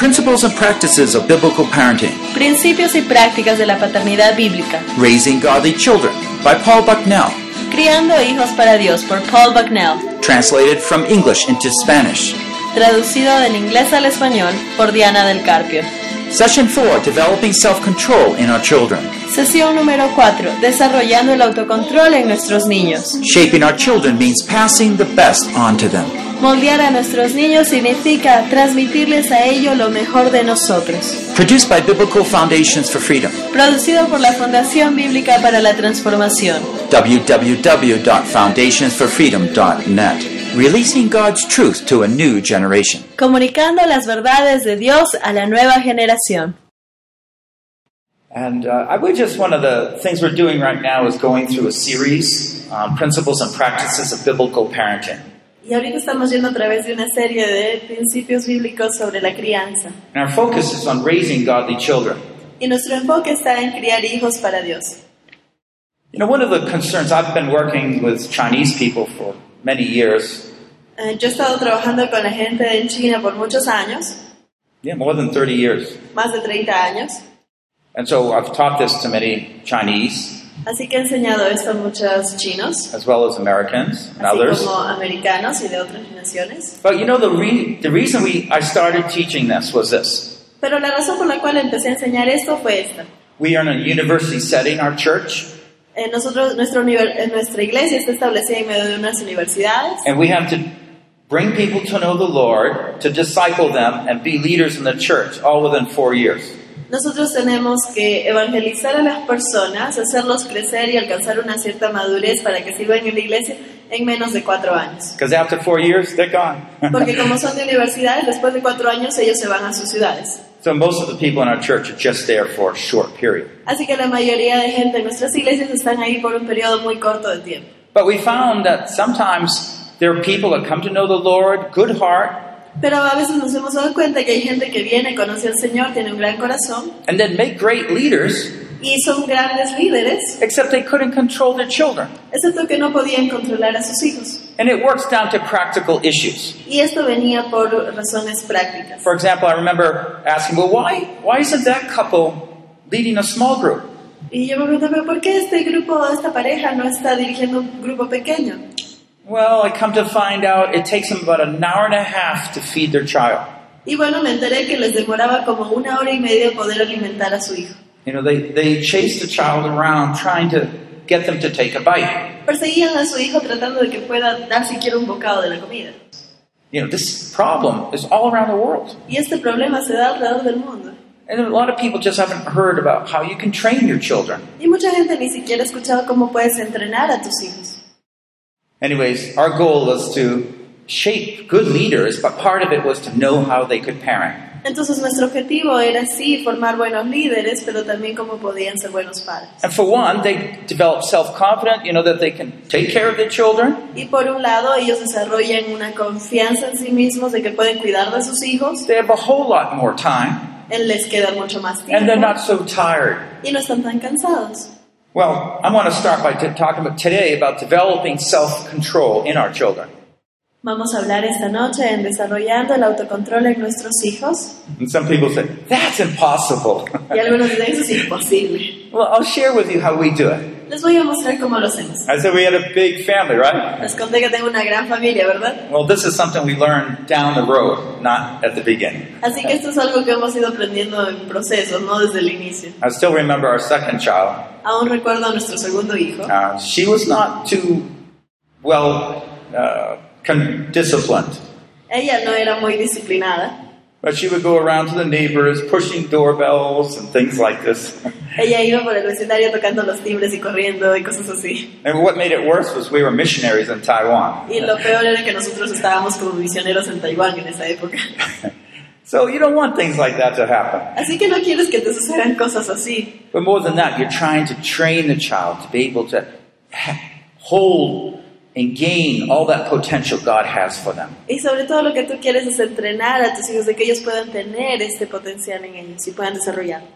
Principles and Practices of Biblical Parenting Principios y prácticas de la paternidad bíblica. Raising Godly Children by Paul Bucknell. Criando hijos para Dios por Paul Bucknell. Translated from English into Spanish. Traducido del inglés al español por Diana del Carpio. Session 4 Developing Self Control in Our Children. Sesión número 4. Desarrollando el autocontrol en nuestros niños. Shaping our children means passing the best on to them. Moldear a nuestros niños significa transmitirles a ellos lo mejor de nosotros. Produced by Biblical Foundations for Freedom. Producido por la Fundación Bíblica para la Transformación. www.foundationsforfreedom.net. Releasing God's truth to a new generation. Comunicando las verdades de Dios a la nueva generación. And uh, I would just one of the things we're doing right now is going through a series on principles and practices of biblical parenting. Y ahorita estamos yendo a través de una serie de principios bíblicos sobre la crianza. And our focus is on raising godly children. Y nuestro enfoque está en criar hijos para Dios. You know, one of the concerns I've been working with Chinese people for many years, Eh, yo he estado trabajando con la gente en China por muchos años, yeah, more than 30 years. más de 30 años, And so I've taught this to many Chinese así que he enseñado esto a muchos chinos, as well as Americans and así others. como americanos y de otras naciones. But you know, the, re- the reason we, I started teaching this was this. Pero la razón por la cual empecé a enseñar esto fue esta. We are in a university setting, our church, Eh, nosotros, nuestro eh, nuestra iglesia está establecida en medio de unas universidades and we have to bring people to know the Lord, to disciple them, and be leaders in the church, all within four years. Nosotros tenemos que evangelizar a las personas, hacerlos crecer y alcanzar una cierta madurez para que sirvan en la iglesia en menos de cuatro años. Because after four years, they're gone. Porque como son de universidades, después de cuatro años ellos se van a sus ciudades. so most of the people in our church are just there for a short period. Así que la mayoría de gente en nuestras iglesias están ahí por un periodo muy corto de tiempo. But we found that sometimes there are people that come to know the Lord, good heart, Pero a veces nos hemos dado cuenta que hay gente que viene, conoce al Señor, tiene un gran corazón and then make great leaders, y son grandes líderes, except they couldn't control their children. excepto que no podían controlar a sus hijos. And it works down to practical issues. Y esto venía por razones prácticas. For example, I remember asking, well, why, why isn't that couple leading a small group? Y yo me pregunto, ¿pero por qué este grupo, esta pareja no está dirigiendo un grupo pequeño? Well, I come to find out it takes them about an hour and a half to feed their child. Y bueno, me enteré que les demoraba como una hora y media poder alimentar a su hijo. You know, they, they chase the child around trying to get them to take a bite. Perseguían a su hijo tratando de que pueda dar siquiera un bocado de la comida. You know, this problem is all around the world. Y este problema se da alrededor del mundo. And a lot of people just haven't heard about how you can train your children. Y mucha gente ni siquiera ha escuchado cómo puedes entrenar a tus hijos. Anyways, our goal was to shape good leaders, but part of it was to know how they could parent. Entonces nuestro objetivo era sí formar buenos líderes, pero también cómo podían ser buenos padres. And for one, they develop self-confidence, you know, that they can take care of their children. Y por un lado, ellos desarrollan una confianza en sí mismos de que pueden cuidar de sus hijos, They have a whole lot more time, les queda mucho más tiempo. and they're not so tired. y no están tan cansados. Well, I want to start by t- talking about today about developing self-control in our children. Vamos a hablar esta noche en desarrollando el autocontrol en nuestros hijos. And some people say, that's impossible. Y algunos dicen, eso es imposible. well, I'll share with you how we do it. Les voy a mostrar cómo lo hacemos. I said we had a big family, right? Les conté que tengo una gran familia, ¿verdad? Well, this is something we learned down the road, not at the beginning. Así que esto es algo que hemos ido aprendiendo en proceso, no desde el inicio. I still remember our second child. Aún recuerdo a nuestro segundo hijo. Uh, she was not too well uh, disciplined, Ella no era muy disciplinada. but she would go around to the neighbors, pushing doorbells and things like this. Ella iba por el vecindario tocando los timbres y corriendo y cosas así. And what made it worse was we were missionaries in Taiwan. Y lo peor era que nosotros estábamos como misioneros en Taiwán en esa época. So you don't want things like that to happen. Así que no quieres que te sucedan cosas así. But more than that, you're trying to train the child to be able to hold and gain all that potential God has for them. Y sobre todo lo que tú quieres es entrenar a tus hijos de que ellos puedan tener este potencial en ellos y puedan desarrollarlo.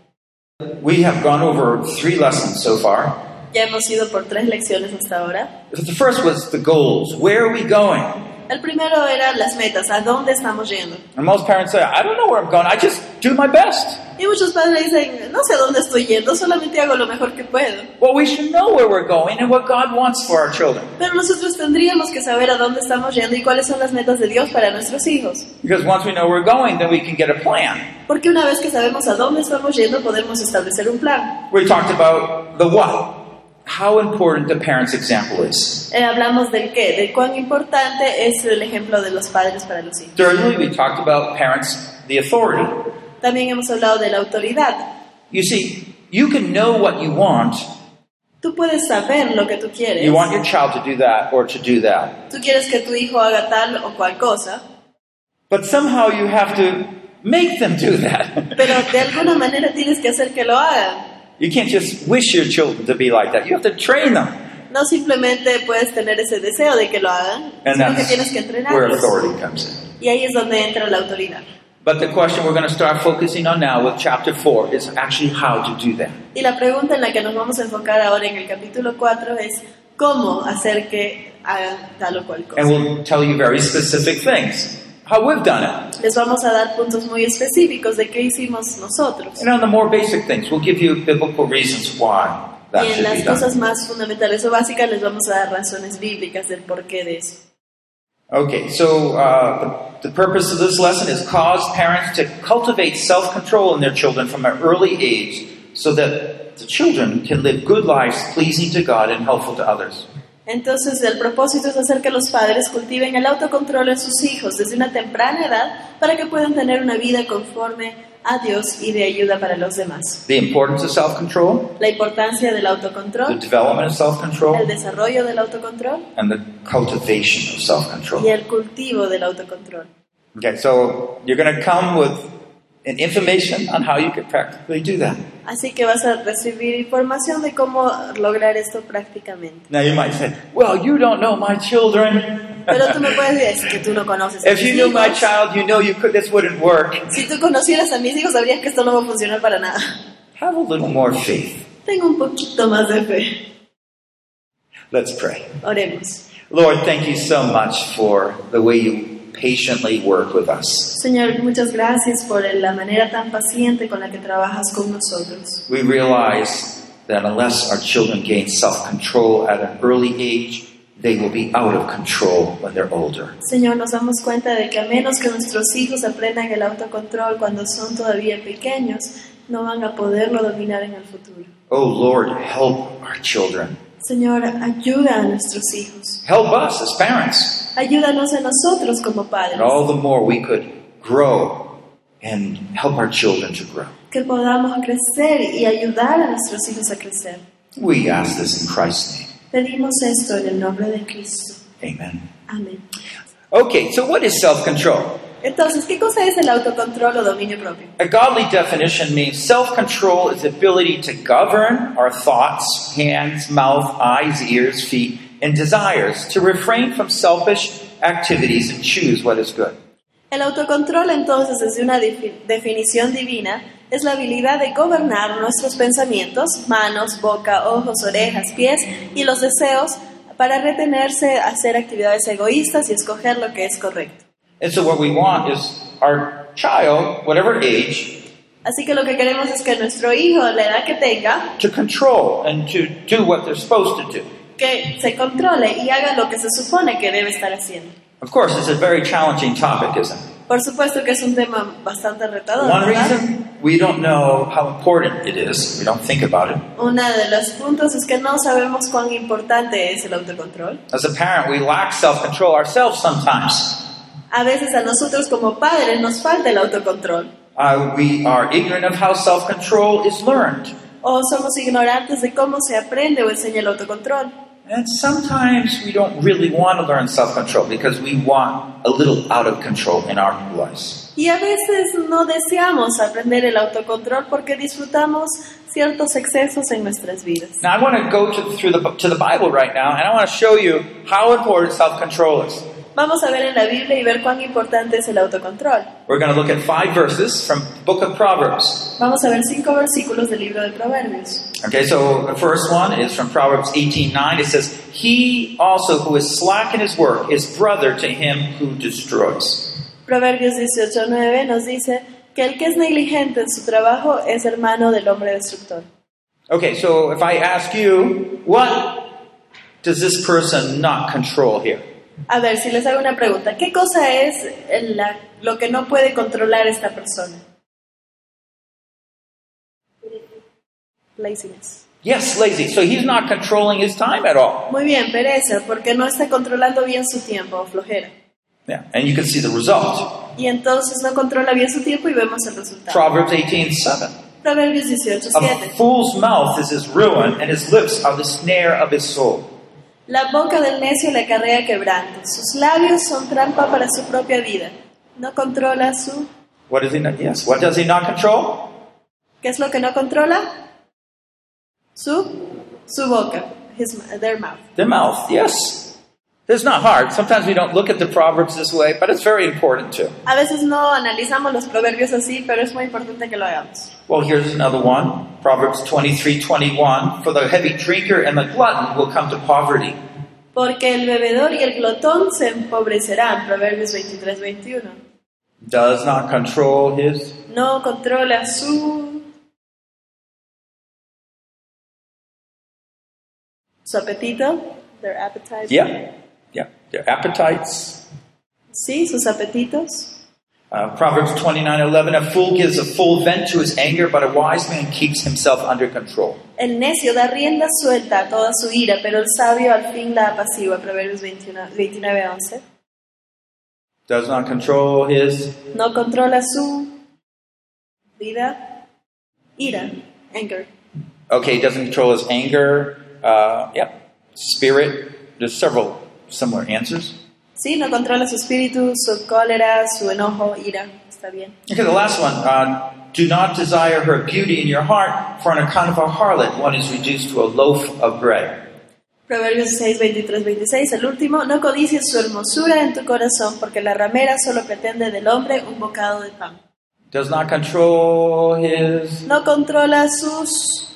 We have gone over three lessons so far. Ya hemos ido por tres lecciones hasta ahora. The first was the goals. Where are we going? El primero era las metas, a dónde estamos yendo. And most parents say, I don't know where I'm going, I just do my best. Y muchos padres dicen, no sé a dónde estoy yendo, solamente hago lo mejor que puedo. Well, we should know where we're going and what God wants for our children. Pero nosotros tendríamos que saber a dónde estamos yendo y cuáles son las metas de Dios para nuestros hijos. Because once we know where we're going, then we can get a plan. Porque una vez que sabemos a dónde estamos yendo, podemos establecer un plan. We talked about the what. How important the parent's example is. Eh, hablamos del qué, de cuán importante es el ejemplo de los padres para los hijos. Thirdly, we talked about parents, the authority. También hemos hablado de la autoridad. You see, you can know what you want. Tú puedes saber lo que tú quieres. You want your child to do that or to do that. Tú quieres que tu hijo haga tal o cual cosa, But somehow you have to make them do that. pero de alguna manera tienes que hacer que lo hagan. You can't just wish your children to be like that. You have to train them. No simplemente puedes tener ese deseo de que lo hagan, And sino que tienes que where entrenarlos. authority comes in. Y ahí es donde entra la autoridad. But the question we're going to start focusing on now with chapter 4 is actually how to do that. Y la pregunta en la que nos vamos a enfocar ahora en el capítulo 4 es cómo hacer que hagan tal o cual cosa. And we'll tell you very specific things, how we've done it. Les vamos a dar puntos muy específicos de qué hicimos nosotros. And on the more basic things, we'll give you biblical reasons why that Y en las done. cosas más fundamentales o básicas les vamos a dar razones bíblicas del porqué de eso. Okay, so uh, the, the purpose of this lesson is cause parents to cultivate self-control in their children from an early age so that the children can live good lives pleasing to God and helpful to others. Entonces el propósito es hacer que los padres cultiven el autocontrol en sus hijos desde una temprana edad para que puedan tener una vida conforme a Dios y de ayuda para los demás. The importance of self-control, La importancia del the autocontrol, development of el self-control, desarrollo del autocontrol and the cultivation of y self-control. el cultivo del autocontrol. Okay, so you're going to come with an information on how you can practically do that. Así que vas a recibir información de cómo lograr esto prácticamente. Now you might say, well, you don't know my children. Pero tú me puedes decir que tú no conoces a if mis you knew my child, you know you could, this wouldn't work. Si tú conocieras a mis hijos, sabrías que esto no va a funcionar para nada. Have a little more faith. Tengo un poquito más de fe. Let's pray. Oremos. Lord, thank you so much for the way you patiently work with us. Señor, muchas gracias por la manera tan paciente con la que trabajas con nosotros. We realize that unless our children gain self control at an early age, they will be out of control when they're older. Señor, nos damos cuenta de que a menos que nuestros hijos aprendan el autocontrol cuando son todavía pequeños, no van a poderlo dominar en el futuro. Oh Lord, help our children. Señor, ayuda a nuestros hijos. Help us as parents. Ayúdanos a nosotros como padres. And all the more we could grow and help our children to grow. Que podamos crecer y ayudar a nuestros hijos a crecer. We ask this in Christ's name. Pedimos esto en el nombre de Cristo. Amen. Amén. Okay, so what is self control? Entonces, ¿qué cosa es el autocontrol o dominio propio? A godly definition means self control is the ability to govern our thoughts, hands, mouth, eyes, ears, feet, and desires, to refrain from selfish activities and choose what is good. El autocontrol, entonces, desde una defi- definición divina, es la habilidad de gobernar nuestros pensamientos, manos, boca, ojos, orejas, pies y los deseos para retenerse a hacer actividades egoístas y escoger lo que es correcto. And so, what we want is our child, whatever age, Así que lo que queremos es que nuestro hijo, la edad que tenga, to control and to do what they're supposed to do. que se controle y haga lo que se supone que debe estar haciendo. Of course, it's a very challenging topic, isn't it? Por supuesto que es un tema bastante retador. One ¿verdad? reason we don't know how important it is, we don't think about it. Uno de los puntos es que no sabemos cuán importante es el autocontrol. As a parent, we lack self control ourselves sometimes. A veces a nosotros como padres nos falta el autocontrol Uh, we are ignorant of how self control is learned. o somos ignorantes de cómo se aprende o enseña el autocontrol. And sometimes we don't really want to learn self control because we want a little out of control in our lives. Y a veces no deseamos aprender el autocontrol porque disfrutamos ciertos excesos en nuestras vidas. Now, I want to go to, through the, to the Bible right now and I want to show you how important self control is. Vamos a ver en la Biblia y ver cuán importante es el autocontrol. We're going to look at five verses from the book of Proverbs. Vamos a ver cinco versículos del libro de Proverbios. Okay, so the first one is from Proverbs 18:9. It says, "He also who is slack in his work is brother to him who destroys." Proverbios 18:9 nos dice que el que es negligente en su trabajo es hermano del hombre destructor. Okay, so if I ask you, what does this person not control here? A ver, si les hago una pregunta, ¿qué cosa es la- lo que no puede controlar esta persona? Laziness. Yes, lazy. So he's not controlling his time at all. Muy bien, pereza, porque no está controlando bien su tiempo flojera. Yeah, and you can see the result. Y entonces no controla bien su tiempo y vemos el resultado. Proverbs 18:7. Proverbios 18, A 7. fool's mouth is his ruin, and his lips are the snare of his soul. La boca del necio le acarrea quebranto. Sus labios son trampa para su propia vida. No controla su... What does he not? Yes. What does he not control? ¿Qué es lo que no controla? Su... Su boca. His, their mouth. The mouth. Yes. It's not hard. Sometimes we don't look at the proverbs this way, but it's very important too. A veces no analizamos los proverbios así, pero es muy importante que lo hagamos. Well, here's another one. Proverbs 23:21. For the heavy drinker and the glutton will come to poverty. Porque el bebedor y el glotón se empobrecerán. Proverbios 23, 21. Does not control his. No controla su... Su apetito. Their appetite. Yeah. Yeah. Their appetites. Sí, sus apetitos. Uh, Proverbs 29:11. A fool gives a full vent to his anger, but a wise man keeps himself under control. El necio da rienda suelta a toda su ira, pero el sabio al fin la apacigua. Proverbios 21, 29, 11. Does not control his. No controla su vida. Ira. Anger. Okay, doesn't control his anger. Uh, yeah. Spirit. There's several similar answers. Sí, no controla su espíritu, su cólera, su enojo, ira. Está bien. Okay, the last one. Uh, do not desire her beauty in your heart, for on account of a harlot, one is reduced to a loaf of bread. Proverbios 6, 23, 26. El último, no codicies su hermosura en tu corazón, porque la ramera solo pretende del hombre un bocado de pan. Does not control his. No controla sus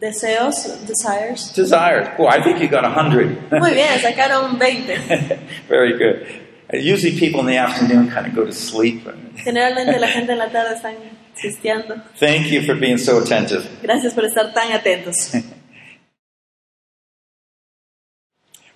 deseos, desires. Desires. Boy, I think you got a hundred. Muy bien, sacaron 20. Very good. Usually people in the afternoon kind of go to sleep. Generalmente la gente en la tarde están sisteando. Thank you for being so attentive. Gracias por estar tan atentos.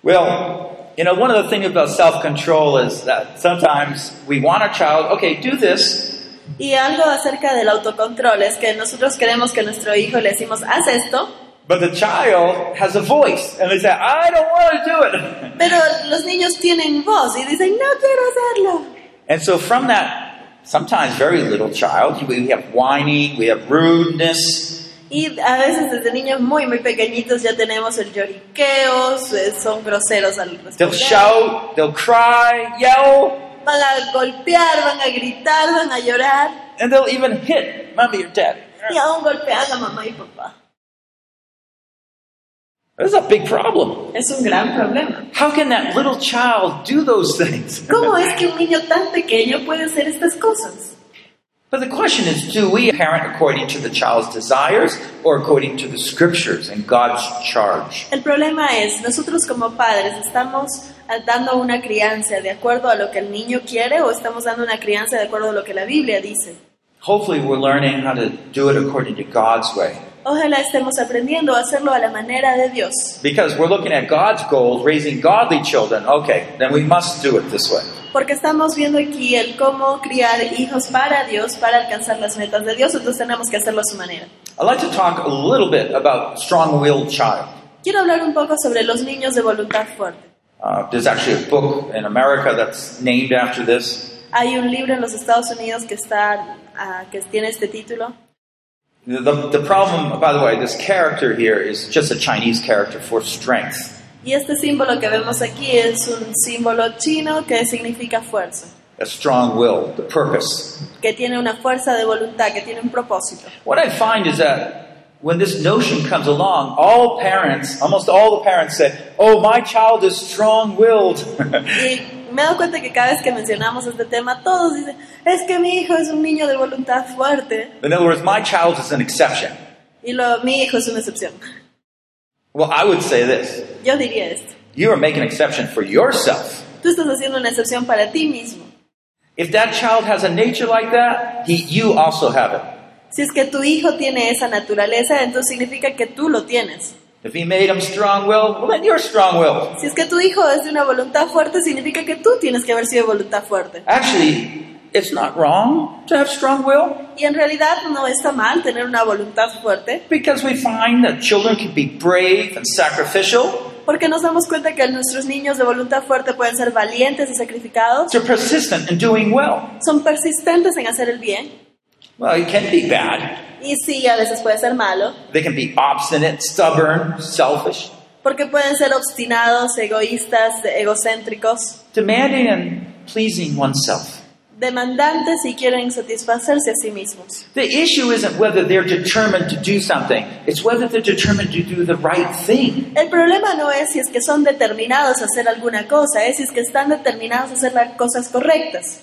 Well, you know, one of the things about self-control is that sometimes we want our child, okay, do this, Y algo acerca del autocontrol es que nosotros queremos que nuestro hijo le decimos, haz esto, but the child has a voice, and they say, I don't want to do it. pero los niños tienen voz y dicen, no quiero hacerlo. and so from that, sometimes very little child, we have whining, we have rudeness, Y a veces desde niños muy, muy pequeñitos ya tenemos el lloriqueo, son groseros al they'll shout, they'll cry, yell, Van a golpear, van a gritar, van a llorar and they'll even hit mommy or dad. y aún golpean a mamá y papá. That's a big problem. Es un gran problema. How can that little child do those things? ¿Cómo es que un niño tan pequeño puede hacer estas cosas? But the question is, do we parent according to the child's desires or according to the scriptures and God's charge? El problema es, nosotros como padres estamos dando una crianza de acuerdo a lo que el niño quiere o estamos dando una crianza de acuerdo a lo que la Biblia dice. Hopefully we're learning how to do it according to God's way. Ojalá estemos aprendiendo a hacerlo a la manera de Dios, Because we're looking at God's goals, raising godly children. Okay, then we must do it this way. porque estamos viendo aquí el cómo criar hijos para Dios, para alcanzar las metas de Dios, entonces tenemos que hacerlo a su manera. I'd like to talk a little bit about strong-willed child. Quiero hablar un poco sobre los niños de voluntad fuerte. Uh, there's actually a book in America that's named after this. Hay un libro en los Estados Unidos que está ah, que tiene este título. The, the problem, by the way, this character here is just a Chinese character for strength. Y este símbolo que vemos aquí es un símbolo chino que significa fuerza, A strong will, the purpose. que tiene una fuerza de voluntad, que tiene un propósito. What I find is that when this notion comes along, all parents, almost all the parents say, "Oh, my child is strong-willed." Me he dado cuenta que cada vez que mencionamos este tema, todos dicen, es que mi hijo es un niño de voluntad fuerte. In other words, my child is an exception. Y lo, mi hijo es una excepción. Well, I would say this: Yo diría esto. you are making an exception for yourself. Tú estás haciendo una excepción para ti mismo. If that child has a nature like that, he, you also have it. Si es que tu hijo tiene esa naturaleza, entonces significa que tú lo tienes. If he made him strong-willed, well, then you're strong-willed. Si es que tu hijo es de una voluntad fuerte, significa que tú tienes que haber sido de voluntad fuerte. Actually, it's not wrong to have strong will Y en realidad no está mal tener una voluntad fuerte, because we find that children can be brave and sacrificial. porque nos damos cuenta que nuestros niños de voluntad fuerte pueden ser valientes y sacrificados, They're persistent in doing well. son persistentes en hacer el bien, Well, it can be bad. y sí, a veces puede ser malo, They can be obstinate, stubborn, selfish, porque pueden ser obstinados, egoístas, egocéntricos, demanding and pleasing oneself. demandantes y quieren satisfacerse a sí mismos. The issue isn't whether they're determined to do something, it's whether they're determined to do the right thing. El problema no es si es que son determinados a hacer alguna cosa, es si es que están determinados a hacer las cosas correctas.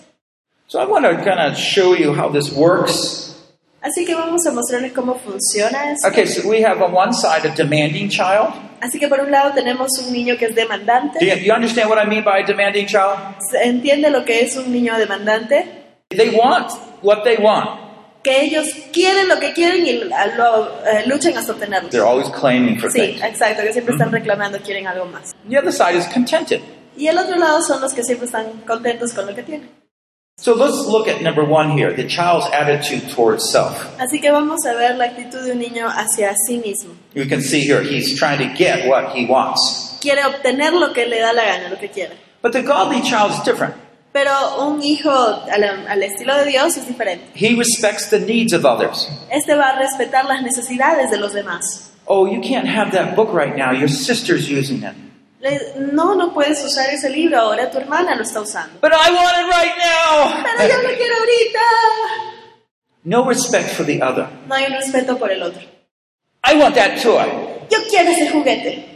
So I want to kind of show you how this works. Así que vamos a mostrarles cómo funciona eso. Okay, so we have on one side a demanding child. Así que por un lado tenemos un niño que es Do demandante. you, you understand what I mean by a demanding child? ¿Se entiende lo que es un niño demandante? They want what they want. Que ellos quieren lo que quieren y lo, eh, luchan hasta obtenerlo. They're always claiming for Sí, things. exacto, que siempre están reclamando, quieren algo más. The other side is contented. Y el otro lado son los que siempre están contentos con lo que tienen. So let's look at number one here the child's attitude towards self. Así que vamos a ver la actitud de un niño hacia sí mismo. You can see here he's trying to get what he wants. Quiere obtener lo que le da la gana, lo que quiere. But the godly child is different. Pero un hijo al, al estilo de Dios es diferente. He respects the needs of others. Este va a respetar las necesidades de los demás. Oh, you can't have that book right now. Your sister's using it. Le- no, no puedes usar ese libro ahora, tu hermana lo está usando. But I want it right Pero yo now. lo quiero ahorita. no respect for the other. No hay un respeto por el otro. I want that toy. Yo quiero ese juguete.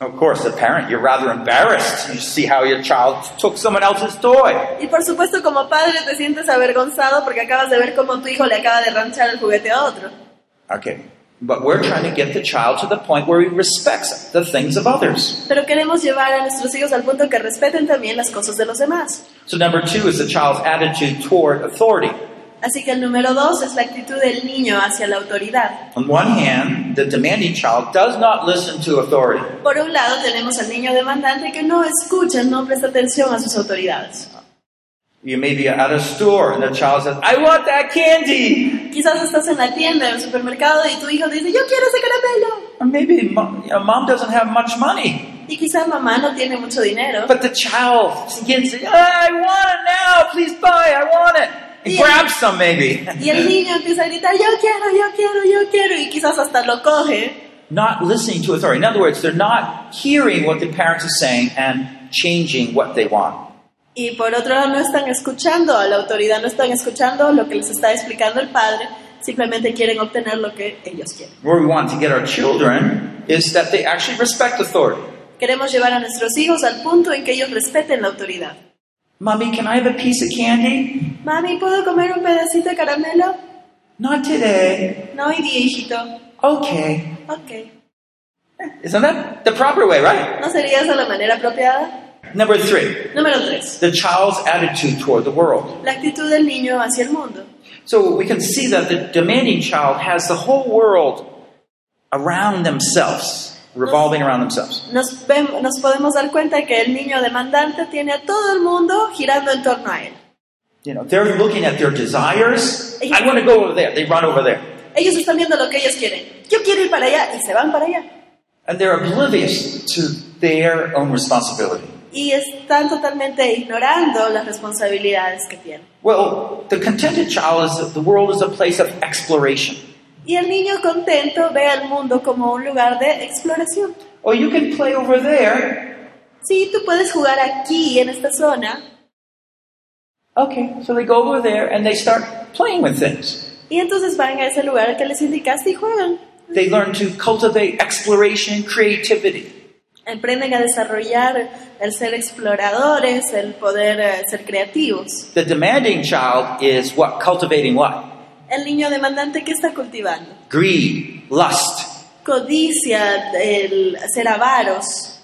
Of course, the parent, you're rather embarrassed. You see how your child took someone else's toy. Y por supuesto como padre te sientes avergonzado porque acabas de ver cómo tu hijo le acaba de ranchar el juguete a otro. Okay. But we're trying to get the child to the point where he respects the things of others. Pero queremos llevar a nuestros hijos al punto que respeten también las cosas de los demás. So, number two is the child's attitude toward authority. Así que el número dos es la actitud del niño hacia la autoridad. On one hand, the demanding child does not listen to authority. Por un lado tenemos al niño demandante que no escucha, no presta atención a sus autoridades. You may be at a store and the child says, I want that candy. Quizás estás en la tienda, en el supermercado y tu hijo dice, yo quiero ese caramelo. Or maybe mom, you know, mom doesn't have much money. Y quizás mamá no tiene mucho dinero. But the child begins to say, I want it now. Please buy. I want it. And grabs some maybe. Y el niño empieza a gritar, yo quiero, yo quiero, yo quiero. Y quizás hasta lo coge. not listening to authority. In other words, they're not hearing what the parents are saying and changing what they want. Y por otro lado no están escuchando a la autoridad, no están escuchando lo que les está explicando el padre. Simplemente quieren obtener lo que ellos quieren. Where we want to get our children is that they actually respect authority. Queremos llevar a nuestros hijos al punto en que ellos respeten la autoridad. Mommy, can I have a piece of candy? Mami, ¿puedo comer un pedacito de caramelo? Not today. No hoy día, hijito. Okay. Ok. Isn't that the proper way, right? ¿No sería esa la manera apropiada? Number three, Número 3. the child's attitude toward the world. La actitud del niño hacia el mundo. So we can see that the demanding child has the whole world around themselves, revolving around themselves. Nos, vem- nos podemos dar cuenta que el niño demandante tiene a todo el mundo girando en torno a él. You know, they're looking at their desires. I want to go over there. They run over there. Ellos están viendo lo que ellos quieren. Yo quiero ir para allá y se van para allá. And they're oblivious to their own responsibility. Y están totalmente ignorando las responsabilidades que tienen. Well, the contented child is the world is a place of exploration. Y el niño contento ve al mundo como un lugar de exploración. Oh, you can play over there. Sí, tú puedes jugar aquí, en esta zona. Okay, so they go over there and they start playing with things. Y entonces van a ese lugar que les indicaste y juegan. They learn to cultivate exploration, creativity. Aprenden a desarrollar el ser exploradores, el poder eh, ser creativos. The demanding child is what? Cultivating what? El niño demandante que está cultivando. Greed, lust. Codicia, el ser avaros.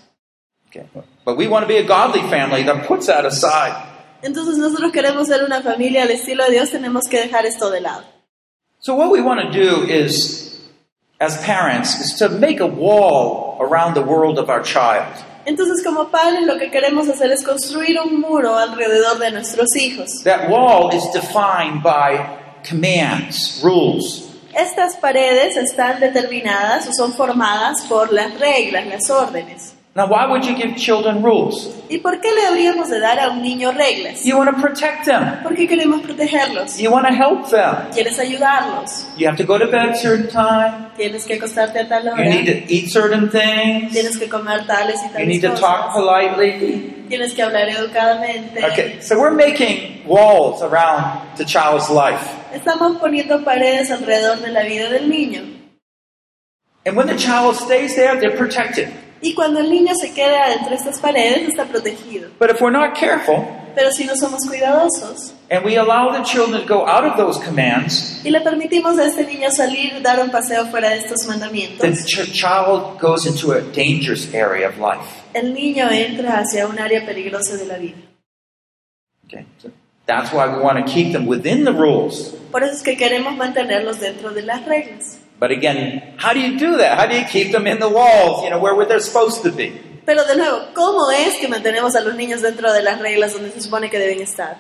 Okay. But we want to be a godly family that puts that aside. Entonces nosotros queremos ser una familia al estilo de Dios, tenemos que dejar esto de lado. So what we want to do is, as parents, is to make a wall around the world of our child. Entonces como padres lo que queremos hacer es construir un muro alrededor de nuestros hijos. That wall is defined by commands, rules. Estas paredes están determinadas o son formadas por las reglas, las órdenes. Now, why would you give children rules? ¿Y por qué le habríamos de dar a un niño reglas? You want to protect them. Porque queremos protegerlos. You want to help them. Quieres ayudarlos. You have to go to bed certain time. Tienes que acostarte a tal hora. You need to eat certain things. Tienes que comer tales y tales You need to talk politely. Tienes que hablar educadamente. Okay, so we're making walls around the child's life. Estamos poniendo paredes alrededor de la vida del niño. And when the child stays there, they're protected. Y cuando el niño se queda entre estas paredes, está protegido. But if we're not careful Pero si no somos cuidadosos and we allow the children to go out of those commands, y le permitimos a este niño salir, dar un paseo fuera de estos the mandamientos, ch- child goes into a dangerous area of life. el niño entra hacia un área peligrosa de la vida. Okay, so that's why we want to keep them within the rules. Por eso es que queremos mantenerlos dentro de las reglas. But again, how do you do that? How do you keep them in the walls, you know, where, where they're supposed to be? Pero de nuevo, ¿cómo es que mantenemos a los niños dentro de las reglas donde se supone que deben estar?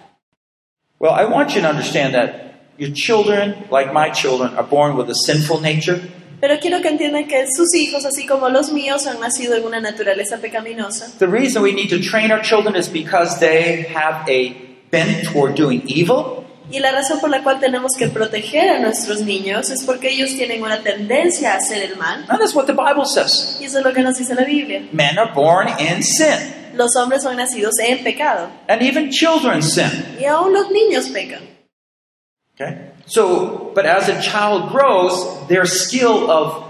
Well, I want you to understand that your children, like my children, are born with a sinful nature. Pero quiero que entiendan que sus hijos, así como los míos, han nacido en una naturaleza pecaminosa. The reason we need to train our children is because they have a bent toward doing evil, Y la razón por la cual tenemos que proteger a nuestros niños es porque ellos tienen una tendencia a hacer el mal. and that's what the Bible says. Y eso es lo que nos dice la Biblia. Men are born in sin, Los hombres son nacidos en pecado. and even children sin. Y aún los niños pecan. Okay? So, but as a child grows, their skill of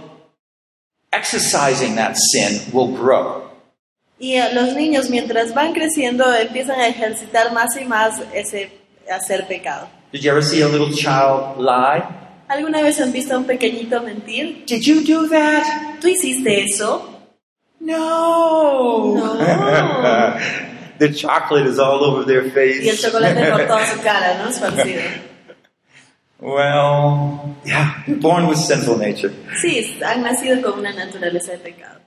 exercising that sin will grow. Y los niños, mientras van creciendo, empiezan a ejercitar más y más ese hacer pecado. Did you ever see a little child lie? ¿Alguna vez han visto a un pequeñito mentir? Did you do that? ¿Tú hiciste eso? No. No. the chocolate is all over their face. Y el chocolate por toda su cara, ¿no? Esparcido. well, yeah, born with sinful nature. Sí, han nacido con una naturaleza de pecado.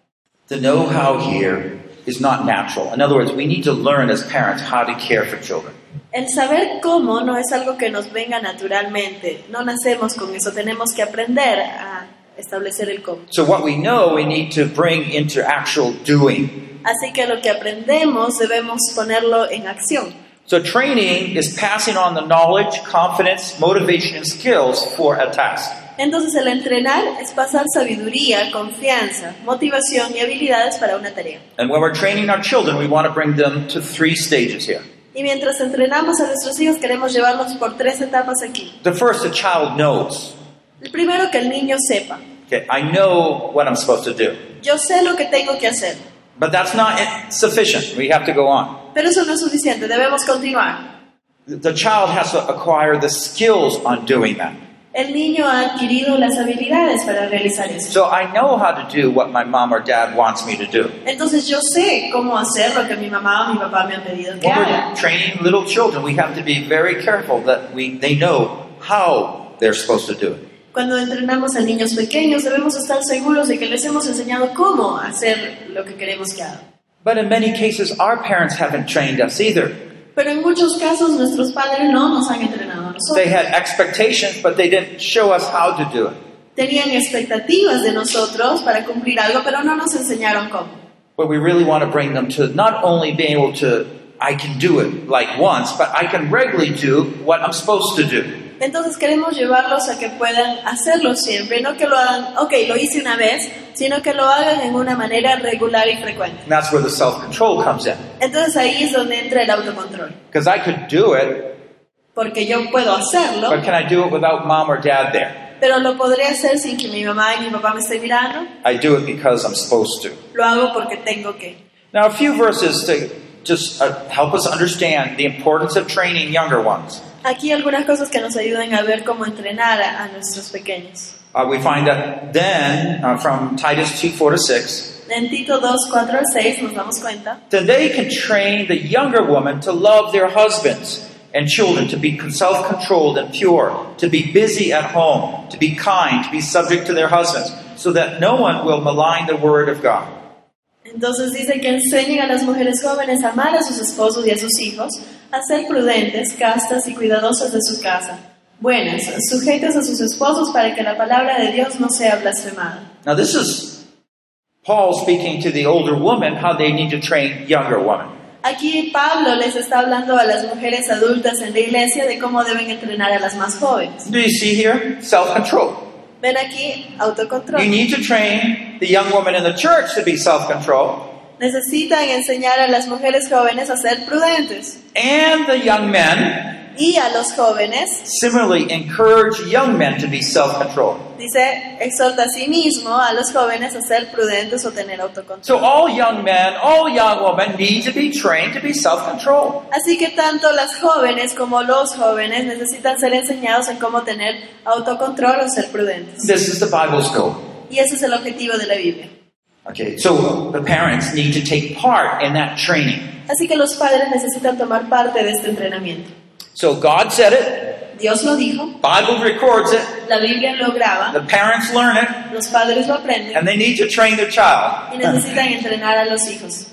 The know-how here is not natural. In other words, we need to learn as parents how to care for children. El saber cómo no es algo que nos venga naturalmente. No nacemos con eso. Tenemos que aprender a establecer el cómo. So what we know, we need to bring into actual doing. Así que lo que aprendemos debemos ponerlo en acción. So training is passing on the knowledge, confidence, motivation, and skills for a task. Entonces el entrenar es pasar sabiduría, confianza, motivación y habilidades para una tarea. And when we're training our children, we want to bring them to three stages here. Y mientras entrenamos a nuestros hijos queremos llevarlos por tres etapas aquí. The first, the child knows. El primero que el niño sepa. Okay, I know what I'm supposed to do. Yo sé lo que tengo que hacer. But that's not sufficient. We have to go on. Pero eso no es suficiente, debemos continuar. The child has to acquire the skills on doing that. El niño ha adquirido las habilidades para realizar eso. So I know how to do what my mom or dad wants me to do. Entonces yo sé cómo hacer lo que mi mamá o mi papá me han pedido que haga. we're training little children, we have to be very careful that we, they know how they're supposed to do it. Cuando entrenamos a niños pequeños debemos estar seguros de que les hemos enseñado cómo hacer lo que queremos que hagan. But in many cases, our parents haven't trained us either. Pero en muchos casos nuestros padres no nos han entrenado They had expectations, but they didn't show us how to do it. Tenían expectativas de nosotros para cumplir algo, pero no nos enseñaron cómo. But we really want to bring them to not only being able to, I can do it like once, but I can regularly do what I'm supposed to do. Entonces queremos llevarlos a que puedan hacerlo siempre, no que lo hagan, ok, lo hice una vez, sino que lo hagan en una manera regular y frecuente. And that's where the self control comes in. Entonces ahí es donde entra el autocontrol. Because I could do it porque yo puedo hacerlo, but can I do it without mom or dad there? pero lo podré hacer sin que mi mamá y mi papá me estén mirando. I do it because I'm supposed to. Lo hago porque tengo que. Now, a few verses to just uh, help us understand the importance of training younger ones. Aquí algunas cosas que nos ayuden a ver cómo entrenar a, a nuestros pequeños. Uh, we find that then, uh, from Titus 2 4 to 6, En Tito 2, 4 al 6 nos damos cuenta then they can train the younger women to love their husbands and children, to be self controlled and pure, to be busy at home, to be kind, to be subject to their husbands, so that no one will malign the word of God. Entonces dice que enseñen a las mujeres jóvenes a amar a sus esposos y a sus hijos, a ser prudentes, castas y cuidadosas de su casa, buenas, sujetas a sus esposos para que la palabra de Dios no sea blasfemada. Now, this is Paul speaking to the older women how they need to train younger women. Aquí Pablo les está hablando a las mujeres adultas en la iglesia de cómo deben entrenar a las más jóvenes. Do you see here? Self control. Ven aquí, You autocontrol. need to train the young woman in the church to be self control, Necesitan enseñar a las mujeres jóvenes a ser prudentes and the young men y a los jóvenes, similarly encourage young men to be self control. dice, exhorta a sí mismo a los jóvenes a ser prudentes o tener autocontrol. So, all young men, all young women need to be trained to be self control. Así que tanto las jóvenes como los jóvenes necesitan ser enseñados en cómo tener autocontrol o ser prudentes. This is the Bible's goal. Y ese es el objetivo de la Biblia. Okay, so the parents need to take part in that training. Así que los padres necesitan tomar parte de este entrenamiento. So, God said it, Dios lo dijo, Bible records it, la Biblia lo graba, the parents learn it, los padres lo aprenden and they need to train their child. y necesitan entrenar a los hijos.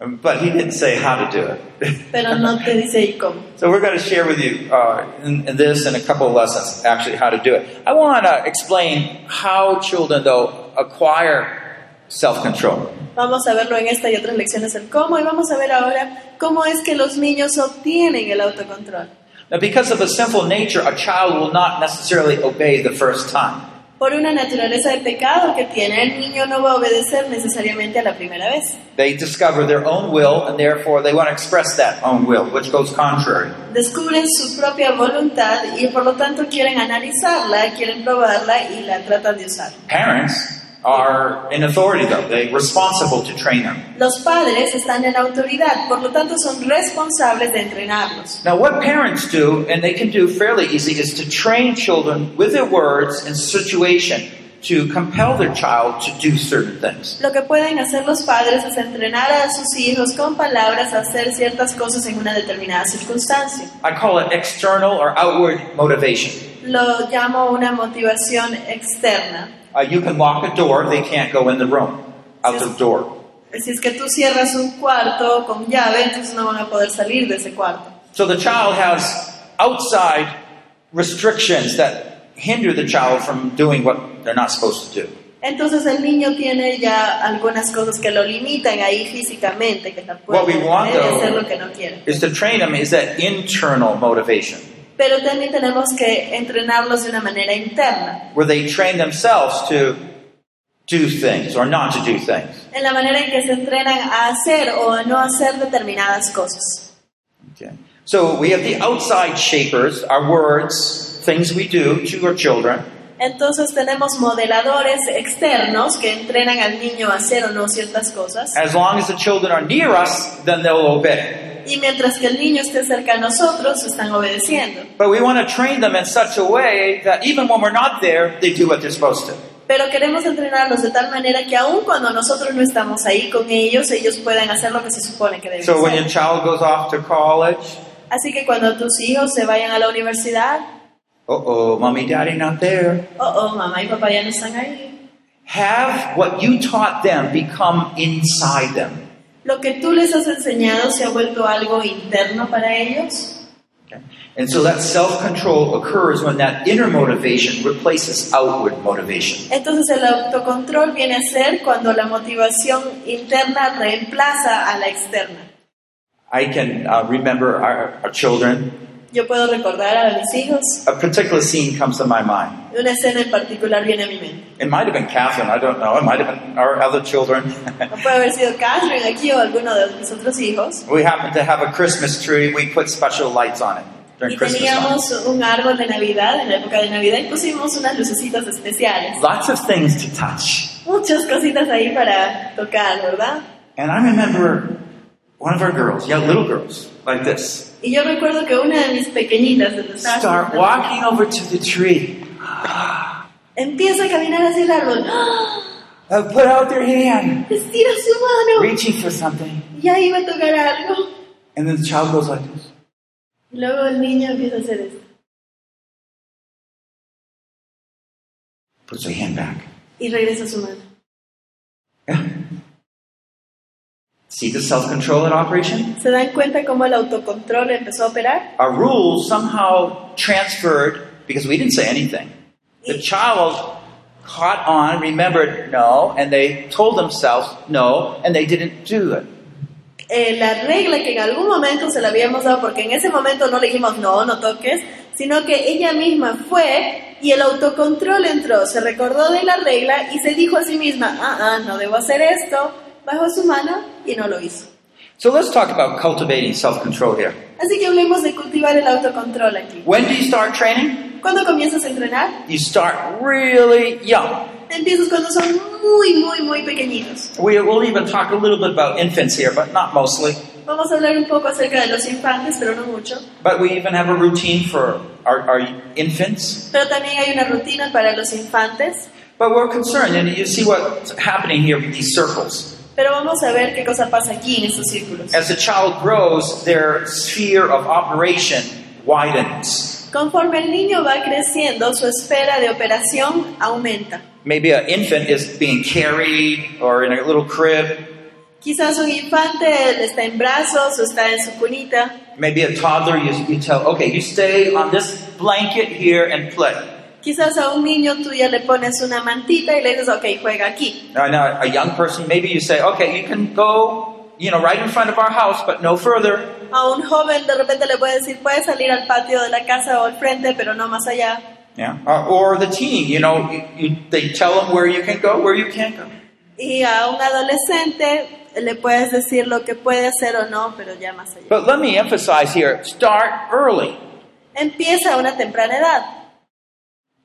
But he didn't say how to do it. Pero no te dice cómo. so we're going to share with you uh, in, in this and a couple of lessons actually how to do it. I want to explain how children though acquire self-control. Vamos a verlo en esta y otras lecciones el cómo y vamos a ver ahora cómo es que los niños obtienen el autocontrol. Now, because of the sinful nature, a child will not necessarily obey the first time. Por una naturaleza de pecado que tiene, el niño no va a obedecer necesariamente a la primera vez. They discover their own will, and therefore they want to express that own will, which goes contrary. Descubren su propia voluntad y por lo tanto quieren analizarla, quieren probarla y la tratan de usar. Parents are in authority, though. They're responsible to train them. Los padres están en autoridad, por lo tanto son responsables de entrenarlos. Now, what parents do, and they can do fairly easy, is to train children with their words and situation to compel their child to do certain things. Lo que pueden hacer los padres es entrenar a sus hijos con palabras a hacer ciertas cosas en una determinada circunstancia. I call it external or outward motivation. Lo llamo una motivación externa. Uh, you can lock a door, they can't go in the room, out the door. Si es que tú cierras un cuarto con llave, entonces no van a poder salir de ese cuarto. So the child has outside restrictions that hinder the child from doing what they're not supposed to do. Entonces el niño tiene ya algunas cosas que lo limitan ahí físicamente, que la What we pueden want, detener de though, hacer lo que no quiere. Is to train them is that internal motivation, Pero también tenemos que entrenarlos de una manera interna, where they train themselves to do things or not to do things. en la manera en que se entrenan a hacer o a no hacer determinadas cosas. Okay. So we have the outside shapers, our words, things we do to our children. Entonces tenemos modeladores externos que entrenan al niño a hacer o no ciertas cosas. As long as the children are near us, then they'll obey. Y mientras que el niño esté cerca a nosotros, están obedeciendo. But we want to train them in such a way that even when we're not there, they do what they're supposed to. Pero queremos entrenarlos de tal manera que aun cuando nosotros no estamos ahí con ellos, ellos puedan hacer lo que se supone que deben So when your hacer. child goes off to college, Así que cuando tus hijos se vayan a la universidad, uh oh, mommy, daddy not there. oh, oh, mamá y papá ya no están ahí. Have what you taught them become inside them. Lo que tú les has enseñado se ha vuelto algo interno para ellos. And so that self control occurs when that inner motivation replaces outward motivation. Entonces el autocontrol viene a ser cuando la motivación interna reemplaza a la externa. I can uh, remember our, our children. Yo puedo recordar a mis hijos, A particular scene comes to my mind. una escena en particular viene a mi mente. It might have been Catherine, I don't know. It might have been our other children. No puede haber sido Catherine aquí o alguno de mis otros hijos. we happened to have a Christmas tree. We put special lights on it. during Y Christmas time. teníamos un árbol de Navidad, en la época de Navidad, y pusimos unas lucecitas especiales. Lots of things to touch. Muchas cositas ahí para tocar, ¿verdad? And I remember one of our girls, yeah, little girls, like this, Y yo recuerdo que una de mis pequeñitas start walking over to the tree, empieza a caminar hacia el árbol. Uh, put out their hand, Estira su mano. reaching for something, Y ahí va a tocar algo. and then the child goes like this. Y luego el niño empieza a hacer esto. Puts her hand back. Y regresa su mano. Yeah. See the self-control in operation? ¿Se dan cuenta cómo el autocontrol empezó a operar? Our rules somehow transferred because we didn't say anything. The child caught on, remembered no, and they told themselves no, and they didn't do it. Eh, la regla que en algún momento se la habíamos dado, porque en ese momento no le dijimos no, no toques, sino que ella misma fue y el autocontrol entró, se recordó de la regla y se dijo a sí misma, ah, ah, no debo hacer esto, bajó su mano y no lo hizo. So let's talk about cultivating self-control here. Así que hablemos de cultivar el autocontrol aquí. When do you start training? ¿Cuándo comienzas a entrenar? You start really young. Empiezas cuando son muy, muy, muy pequeñitos. We, we'll even talk a little bit about infants here, but not mostly. Vamos a hablar un poco acerca de los infantes, pero no mucho. But we even have a routine for our, our infants. Pero también hay una rutina para los infantes. But we're concerned, and you see what's happening here with these circles. Pero vamos a ver qué cosa pasa aquí en estos círculos. As the child grows, their sphere of operation widens. Conforme el niño va creciendo, su esfera de operación aumenta. Maybe an infant is being carried or in a little crib. Quizás un infante está en brazos o está en su cunita. Maybe a toddler, you, you tell, okay, you stay on this blanket here and play. Quizás a un niño tú ya le pones una mantita y le dices, ok, juega aquí. Now, now, a young person, maybe you say, okay, you can go, you know, right in front of our house, but no further. A un joven de repente le puedes decir, puedes salir al patio de la casa o al frente, pero no más allá. Yeah. Uh, or the teen, you know, you, you, they tell them where you can go, where you can't go. Y a un adolescente le puedes decir lo que puede hacer o no, pero ya más allá. But let me emphasize here start early, Empieza a una temprana edad,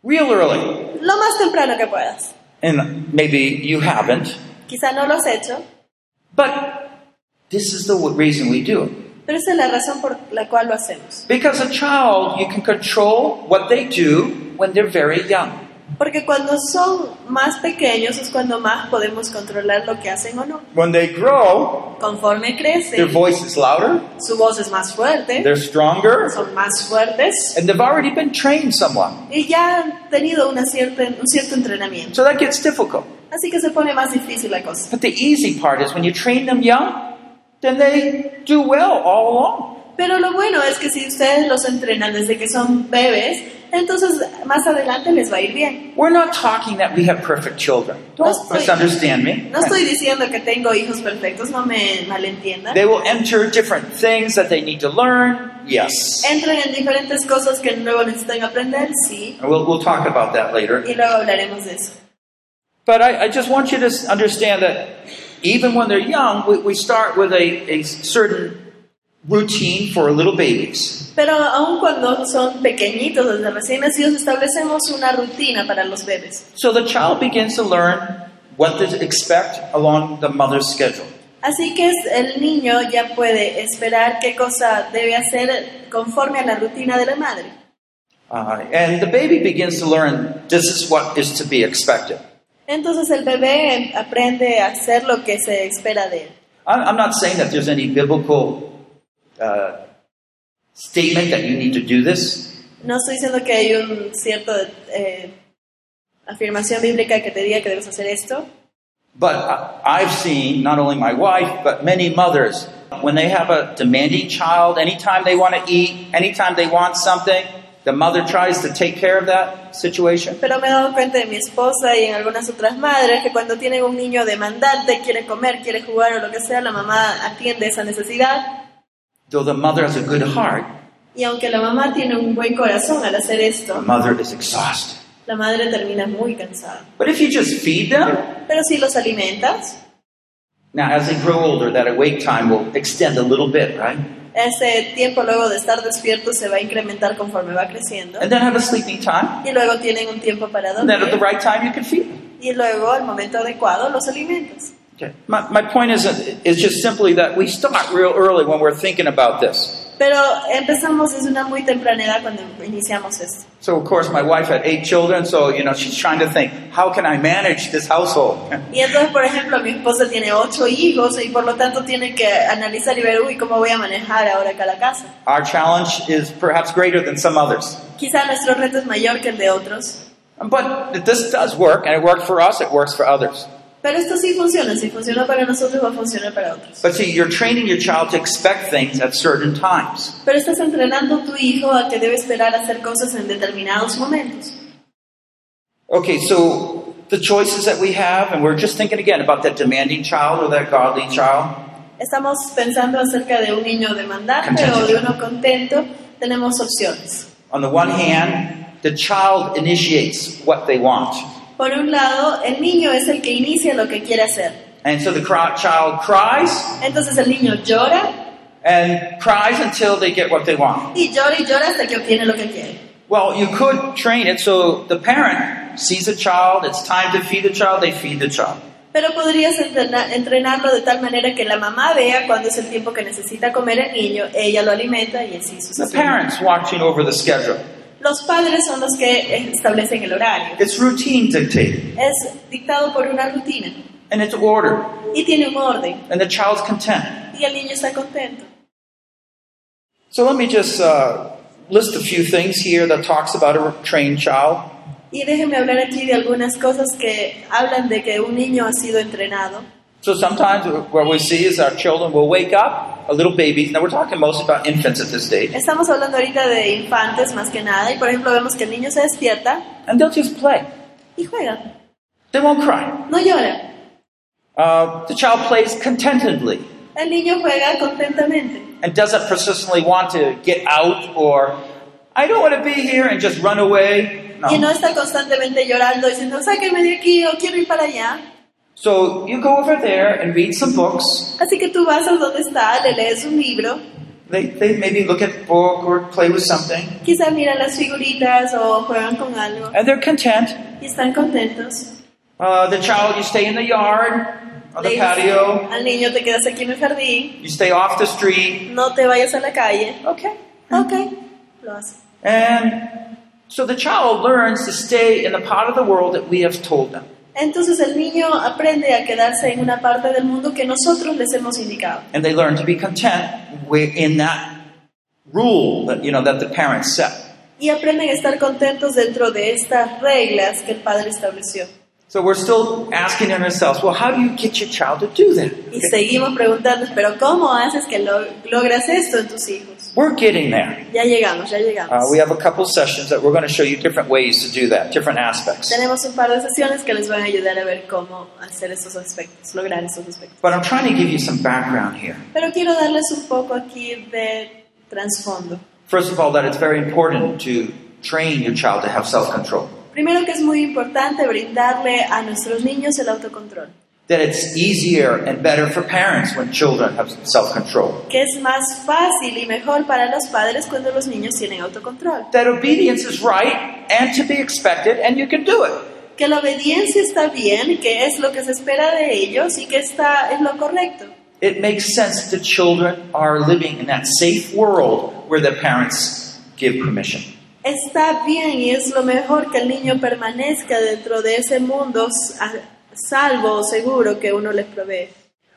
real early. lo más temprano que puedas. And maybe you haven't, Quizá no lo has hecho, but this is the reason we do it. pero esa es la razón por la cual lo hacemos. Because a child, you can control what they do when they're very young. Porque cuando son más pequeños es cuando más podemos controlar lo que hacen o no. When they grow, Conforme their crecen, voice is louder, su voz es más fuerte, they're stronger, son más fuertes and they've already been trained somewhat. y ya han tenido una cierta, un cierto entrenamiento. So that gets difficult. Así que se pone más difícil la cosa. But the easy part is when you train them young, then they do well all along. Pero lo bueno es que si ustedes los entrenan desde que son bebés, entonces más adelante les va a ir bien. We're not talking that we have perfect children. Don't estoy- misunderstand me. No estoy diciendo que tengo hijos perfectos, no me malentiendan. They will enter different things that they need to learn. Yes. Entran en diferentes cosas que luego necesitan aprender, sí, And we'll, we'll talk about that later. y luego hablaremos de eso. But I, I just want you to understand that even when they're young, we, we start with a, a certain routine for little babies. Pero aun cuando son pequeñitos, desde recién nacidos, establecemos una rutina para los bebés. So the child begins to learn what to expect along the mother's schedule. Así que el niño ya puede esperar qué cosa debe hacer conforme a la rutina de la madre. Uh, and the baby begins to learn this is what is to be expected. Entonces el bebé aprende a hacer lo que se espera de él. I'm I'm not saying that there's any biblical uh, statement that you need to do this, No estoy diciendo que hay un cierto eh, afirmación bíblica que te diga que debes hacer esto, but I- I've seen not only my wife, but many mothers, when they have a demanding child, anytime they want to eat, anytime they want something, the mother tries to take care of that situation. pero me he dado cuenta de mi esposa y en algunas otras madres que cuando tienen un niño demandante, quiere comer, quiere jugar o lo que sea, la mamá atiende esa necesidad. Though the mother has a good heart, Y aunque la mamá tiene un buen corazón al hacer the esto, mother is exhausted. la madre termina muy cansada. But if you just feed them, Pero si los alimentas, now as they grow older, that awake time will extend a little bit, right? Ese tiempo luego de estar despierto se va a incrementar conforme va creciendo. and then have a sleeping time, Y luego tienen un tiempo para and then at the dormir. right time you can feed them. Y luego, al momento adecuado, los alimentos. Okay. My, my point is, is just simply that we start real early when we're thinking about this. Pero empezamos desde una muy temprana edad cuando iniciamos esto. So, of course, my wife had eight children, so, you know, she's trying to think, how can I manage this household? Y entonces, por ejemplo, mi esposa tiene ocho hijos y por lo tanto tiene que analizar y ver, uy, ¿cómo voy a manejar ahora acá la casa? Our challenge is perhaps greater than some others. Quizá nuestro reto es mayor que el de otros. But this does work, and it worked for us, it works for others. Pero esto sí funciona. Si funciona para nosotros, va a funcionar para otros. But see, you're training your child to expect things at certain times. Pero estás entrenando a tu hijo a que debe esperar hacer cosas en determinados momentos. Okay, so the choices that we have, and we're just thinking again about that demanding child or that godly child. Estamos pensando acerca de un niño demandante o de uno contento. Tenemos opciones. On the one hand, the child initiates what they want. Por un lado, el niño es el que inicia lo que quiere hacer. And so the child cries Entonces el niño llora and cries until they get what they want. y llora y llora hasta que obtiene lo que quiere. Well, you could train it so the parent sees a child, it's time to feed the child, they feed the child. Pero podrías entrena- entrenarlo de tal manera que la mamá vea cuando es el tiempo que necesita comer el niño, ella lo alimenta y así The sucesivamente. parent's watching over the schedule. Los padres son los que establecen el horario. It's routine dictated, Es dictado por una rutina and it's ordered, y tiene un orden and the child's content. y el niño está contento. So let me just uh, list a few things here that talks about a trained child. Y déjenme hablar aquí de algunas cosas que hablan de que un niño ha sido entrenado. So sometimes what we see is our children will wake up, a little babies. Now we're talking mostly about infants at this stage, Estamos hablando ahorita de infantes más que nada y por ejemplo vemos que el niño se despierta and they'll just play. y juega, They won't cry. no llora. Uh, the child plays contentedly El niño juega contentamente and doesn't persistently want to get out or I don't want to be here and just run away. y no No. está constantemente llorando diciendo sáquenme de aquí o quiero ir para allá. So you go over there and read some books. Así que tú vas a donde está, le lees un libro, They, they maybe look at a book or play with something, quizá miran las figuritas o juegan con algo and they're content. y están contentos. Uh, the child, you stay in the yard, on the patio, al niño te quedas aquí en el jardín, you stay off the street. no te vayas a la calle. Okay. Ok, lo hace. And so the child learns to stay in the part of the world that we have told them. Entonces el niño aprende a quedarse en una parte del mundo que nosotros les hemos indicado. And they learn to be content wi- in that rule that, you know, that the parents set. Y aprenden a estar contentos dentro de estas reglas que el padre estableció. So we're still asking ourselves, well, how do you get your child to do that? Y seguimos preguntando, pero ¿cómo haces que lo- logras esto en tus hijos? We're getting there. Ya llegamos, ya Uh, llegamos. we have a couple sessions that we're going to show you different ways to do that, different aspects. Tenemos un par de sesiones que les van a ayudar a ver cómo hacer estos aspectos, lograr estos aspectos. But I'm trying to give you some background here. Pero quiero darles un poco aquí de trasfondo. First of all, that it's very important to train your child to have self control. Primero que es muy importante brindarle a nuestros niños el autocontrol. That it's easier and better for parents when children have self control. Que es más fácil y mejor para los padres cuando los niños tienen autocontrol. That obedience is right and to be expected, and you can do it. Que la obediencia está bien, que es lo que se espera de ellos y que está es lo correcto. It makes sense that children are living in that safe world where their parents give permission. Está bien y es lo mejor que el niño permanezca dentro de ese mundo salvo o seguro que uno les provee.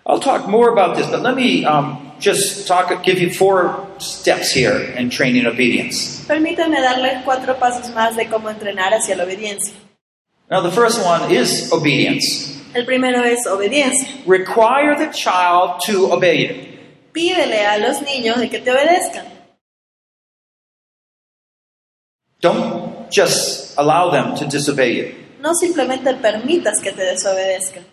I'll talk more about this, but let me um, just talk, give you four steps here in training obedience. Permítanme darles cuatro pasos más de cómo entrenar hacia la obediencia. Now, the first one is obedience. El primero es obediencia. Require the child to obey you. Pídele a los niños de que te obedezcan. Don't just allow them to disobey you. No simplemente permitas que te desobedezcan.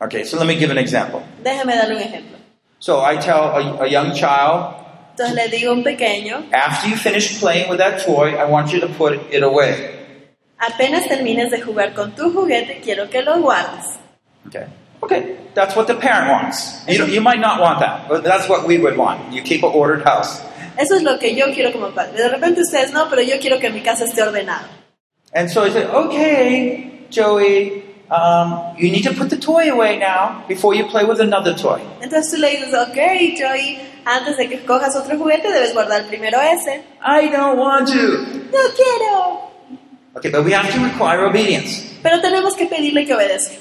Okay, so let me give an example. Déjame darle un ejemplo. So I tell a, a young child, Entonces le digo a un pequeño, after you finish playing with that toy, I want you to put it away. apenas termines de jugar con tu juguete, quiero que lo guardes. Okay. Okay, that's what the parent wants. You, you might not want that, but that's what we would want. You keep an ordered house. Eso es lo que yo quiero como padre. De repente ustedes no, pero yo quiero que mi casa esté ordenada. And so I said, okay, Joey, um, you need to put the toy away now before you play with another toy. Entonces tú le dices, ok, Joey, antes de que cojas otro juguete debes guardar primero ese. I don't want to. No quiero. Okay, but we have to require obedience. Pero tenemos que pedirle que obedezca.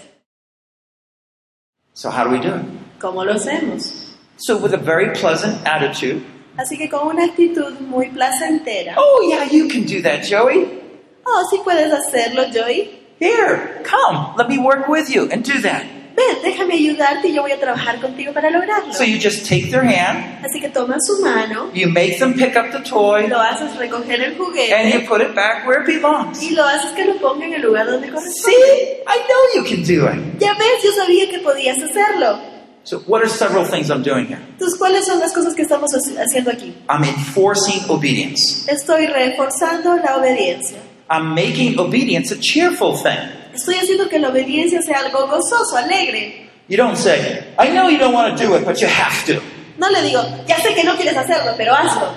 So how do we do it? ¿Cómo lo hacemos? So with a very pleasant attitude, Así que con una actitud muy placentera. oh yeah, you can do that, Joey. Oh, sí puedes hacerlo, Joey. Here, come, let me work with you and do that. Ven, déjame ayudarte y yo voy a trabajar contigo para lograrlo. So you just take their hand, Así que toma su mano, you make them pick up the toy, lo haces recoger el and you juguete put it back where it belongs. y lo haces que lo ponga en el lugar donde corresponde. See, I know you can do it. Ya ves, yo sabía que podías hacerlo. So what are several things I'm doing here? Entonces, ¿cuáles son las cosas que estamos haci- haciendo aquí? I'm enforcing obedience. Estoy reforzando la obediencia. I'm making obedience a cheerful thing. Estoy haciendo que la obediencia sea algo gozoso, alegre. You don't say, I know you don't want to do it, but you have to. No le digo, ya sé que no quieres hacerlo, pero hazlo.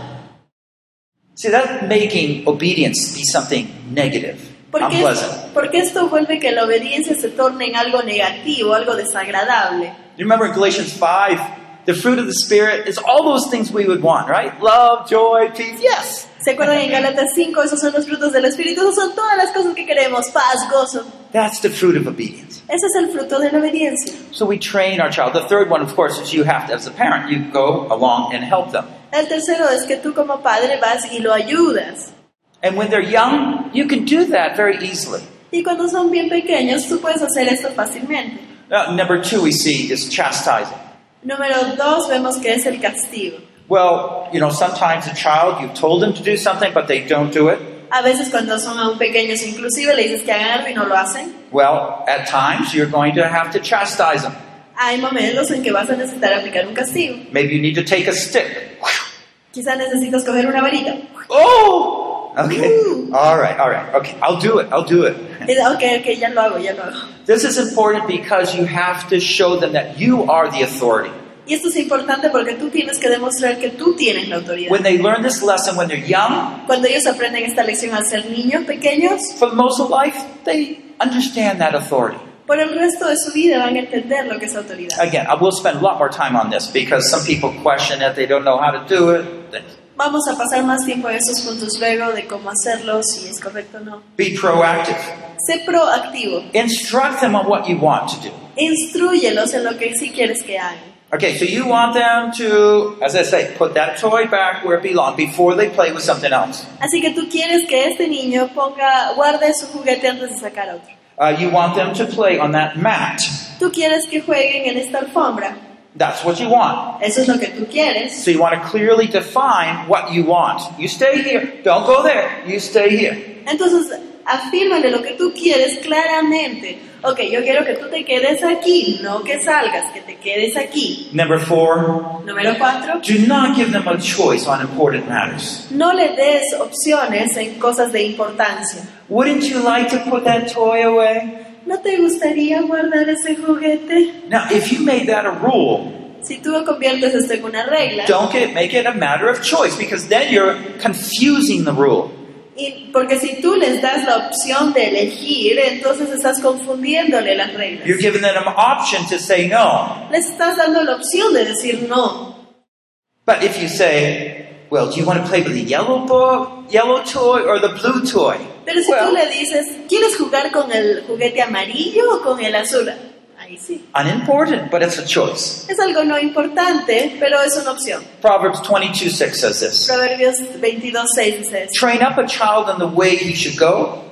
See, that's making obedience be something negative, Porque, unpleasant. porque esto vuelve que la obediencia se torne en algo negativo, algo desagradable. You remember in Galatians 5, the fruit of the Spirit is all those things we would want, right? Love, joy, peace, yes. ¿Se acuerdan en Gálatas 5? Esos son los frutos del Espíritu. Esas son todas las cosas que queremos. Paz, gozo. That's the fruit of obedience. Ese es el fruto de la obediencia. So we train our child. The third one, of course, is you have to, as a parent, you go along and help them. El tercero es que tú como padre vas y lo ayudas. And when they're young, you can do that very easily. Y cuando son bien pequeños, tú puedes hacer esto fácilmente. Now, number two we see is chastising. Número dos, vemos que es el castigo. Well, you know, sometimes a child, you've told them to do something, but they don't do it. A veces cuando son aún pequeños, inclusive le dices que hagan algo y no lo hacen. Well, at times, you're going to have to chastise them. Hay momentos en que vas a necesitar aplicar un castigo. Maybe you need to take a stick. Quizás necesitas coger una varita. Oh! Okay. All right, all right. Okay, I'll do it. I'll do it. Ok, ok, ya lo hago, ya lo hago. This is important because you have to show them that you are the authority. Y esto es importante porque tú tienes que demostrar que tú tienes la autoridad. When they learn this lesson when they're young, Cuando ellos aprenden esta lección al ser niños pequeños, for most of life, they understand that authority. por el resto de su vida van a entender lo que es autoridad. Again, I will spend a lot more time on this because some people question it, they don't know how to do it. Vamos a pasar más tiempo en estos puntos luego de cómo hacerlo, si es correcto o no. Be proactive. Sé proactivo. Instruct them on what you want to do. Instruyelos en lo que sí quieres que hagan. Okay, so you want them to, as I say, put that toy back where it belongs before they play with something else. Así que tú quieres que este niño ponga, guarde su juguete antes de sacar otro. Uh, you want them to play on that mat. Tú quieres que jueguen en esta alfombra. That's what you want. Eso es lo que tú quieres. So you want to clearly define what you want. You stay here. Don't go there. You stay here. Entonces, afírmale lo que tú quieres claramente. Ok, yo quiero que tú te quedes aquí, no que salgas, que te quedes aquí. Number four, Número cuatro, do not give them a choice on important matters. no le des opciones en cosas de importancia. Wouldn't you like to put that toy away? ¿No te gustaría guardar ese juguete? Now, if you made that a rule, Si tú conviertes esto en una regla, don't get, make it a matter of choice because then you're confusing the rule. Y porque si tú les das la opción de elegir, entonces estás confundiéndole las reglas. You're giving them an option to say no. Les estás dando la opción de decir no. But if you say, well, do you want to play with the yellow book, yellow toy or the blue toy? Pero si Well- tú le dices, ¿quieres jugar con el juguete amarillo o con el azul? Ahí sí. Unimportant, but it's a choice. Es algo no importante, pero es una opción. Proverbs 22 6 says this Proverbios 22.6 dice esto. Train up a child in the way he should go,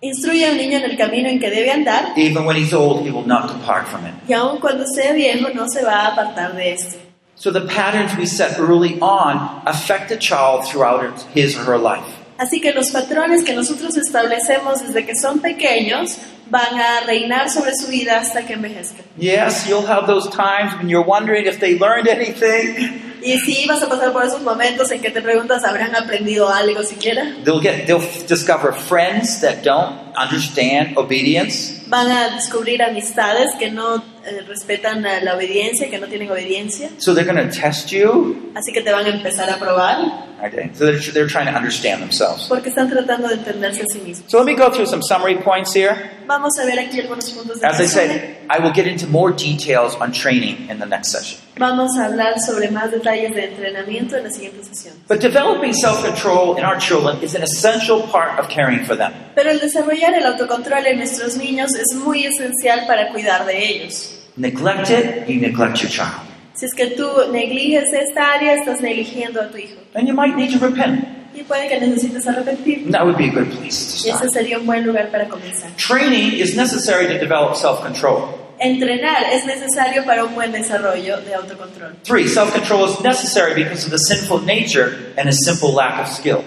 Instruye a un niño en el camino en que debe andar, even when he's old, he will not depart from it. y aun cuando sea viejo no se va a apartar de esto. So the patterns we set early on affect a child throughout his or her life. Así que los patrones que nosotros establecemos desde que son pequeños van a reinar sobre su vida hasta que envejezcan. Yes, you'll have those times when you're wondering if they learned anything. Y sí, vas a pasar por esos momentos en que te preguntas, ¿habrán aprendido algo siquiera? They'll get they'll discover friends that don't understand obedience. Van a descubrir amistades que no eh, respetan la obediencia, que no tienen obediencia. So they're going to test you. Así que te van a empezar a probar Okay. So they're, they're trying to understand themselves. porque están tratando de entenderse a sí mismos. So let me go through some summary points here. Vamos a ver aquí algunos puntos de As I said, I will get into more details on training in the next session. Vamos a hablar sobre más detalles de entrenamiento en la siguiente sesión. But developing self control in our children is an essential part of caring for them. Pero el desarrollar el autocontrol en nuestros niños es muy esencial para cuidar de ellos. Neglect it, you neglect your child. Si es que tú negliges esta área, estás negligiendo a tu hijo. And you might need to repent. Y puede que necesites arrepentir. And that would be a good place to Y ese start. sería un buen lugar para comenzar. Training is necessary to develop self control. Entrenar es necesario para un buen desarrollo de autocontrol. Three, self control is necessary because of the sinful nature and a simple lack of skill.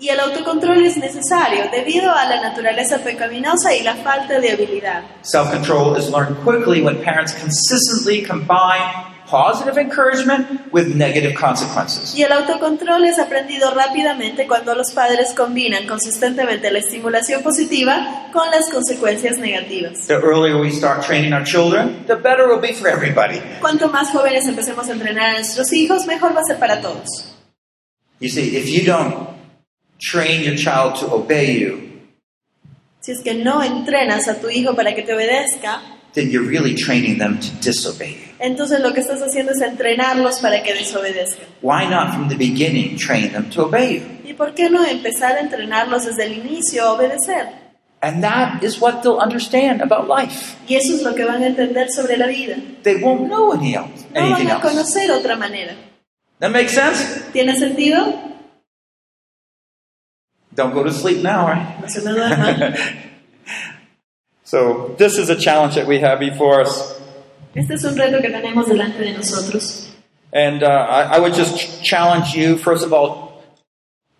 Y el autocontrol es necesario debido a la naturaleza pecaminosa y la falta de habilidad. Self control is learned quickly when parents consistently combine positive encouragement with negative consequences. Y el autocontrol es aprendido rápidamente cuando los padres combinan consistentemente la estimulación positiva con las consecuencias negativas. The earlier we start training our children, the better it will be for everybody. Cuanto más jóvenes empecemos a entrenar a nuestros hijos, mejor va a ser para todos. You see, if you don't train your child to obey you, Si es que no entrenas a tu hijo para que te obedezca, then you're really training them to disobey you. entonces lo que estás haciendo es entrenarlos para que desobedezcan. Why not from the beginning train them to obey you? ¿Y por qué no empezar a entrenarlos desde el inicio a obedecer? And that is what they'll understand about life. Y eso es lo que van a entender sobre la vida. They won't know any else, No anything van a else. conocer otra manera. That makes sense? ¿Tiene sentido? Don't go to sleep now, right? No se me duerman. So, this is a challenge that we have before us. Este es un reto que tenemos delante de nosotros. And uh, I, I would just ch- challenge you, first of all,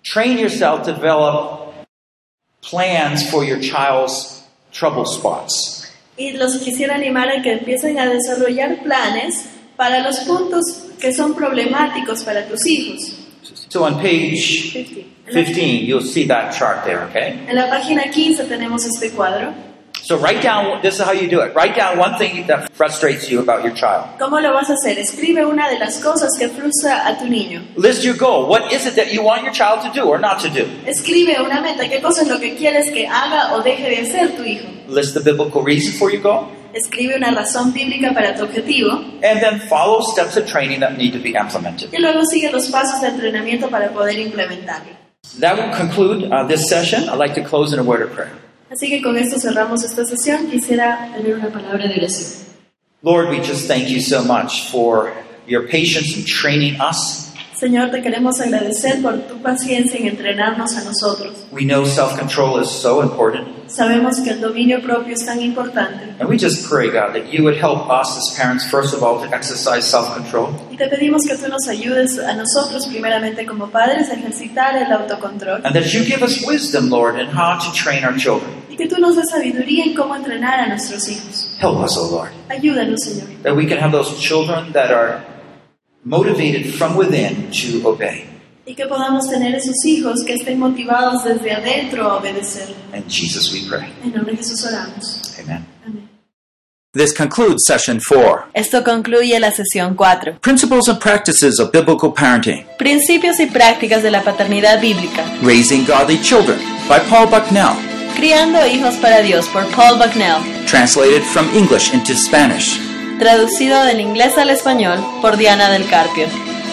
train yourself to develop plans for your child's trouble spots. Y los quisiera animar a que empiecen a desarrollar planes para los puntos que son problemáticos para tus hijos. So, on page 15. 15, you'll see that chart there, okay? En la página 15 tenemos este cuadro. So, write down, this is how you do it. Write down one thing that frustrates you about your child. ¿Cómo lo vas a hacer? Escribe una de las cosas que frustra a tu niño. List your goal. What is it that you want your child to do or not to do? Escribe una meta. ¿Qué cosa es lo que quieres que haga o deje de hacer tu hijo? List the biblical reason for your goal. Escribe una razón bíblica para tu objetivo And then follow steps of training that need to be implemented. y luego sigue los pasos de entrenamiento para poder implementarlo. That will conclude uh, this session. I'd like to close in a word of prayer. Así que con esto cerramos esta sesión. Quisiera tener una palabra de oración. Lord, we just thank you so much for your patience in training us. Señor, te queremos agradecer por tu paciencia en entrenarnos a nosotros. We know self control is so important. Sabemos que el dominio propio es tan importante And we just pray, God, that you would help us as parents, first of all, to exercise self control. y te pedimos que tú nos ayudes a nosotros, primeramente como padres, a ejercitar el autocontrol And that you give us wisdom, Lord, in how to train our children. y que tú nos des sabiduría en cómo entrenar a nuestros hijos. Help us, O Lord, Ayúdanos, Señor, that we can have those children that are motivated from within to obey. y que podamos tener esos hijos que estén motivados desde adentro a obedecer. In Jesus we pray. En nombre de Jesús oramos. Amen. Amén. This concludes session four Esto concluye la sesión 4. Principles and Practices of Biblical Parenting Principios y prácticas de la paternidad bíblica. Raising Godly Children by Paul Bucknell. Criando hijos para Dios por Paul Bucknell. Translated from English into Spanish. Traducido del inglés al español por Diana del Carpio.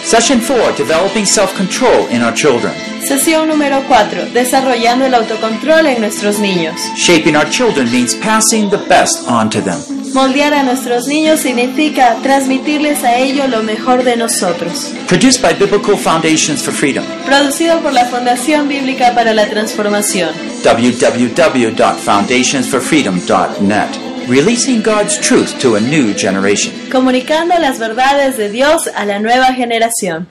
Session 4 Developing Self Control in Our Children. Sesión número 4. Desarrollando el autocontrol en nuestros niños. Shaping our children means passing the best on to them. Moldear a nuestros niños significa transmitirles a ellos lo mejor de nosotros. Produced by Biblical Foundations for Freedom. Producido por la Fundación Bíblica para la Transformación. www.foundationsforfreedom.net. Releasing God's truth to a new generation. Comunicando las verdades de Dios a la nueva generación.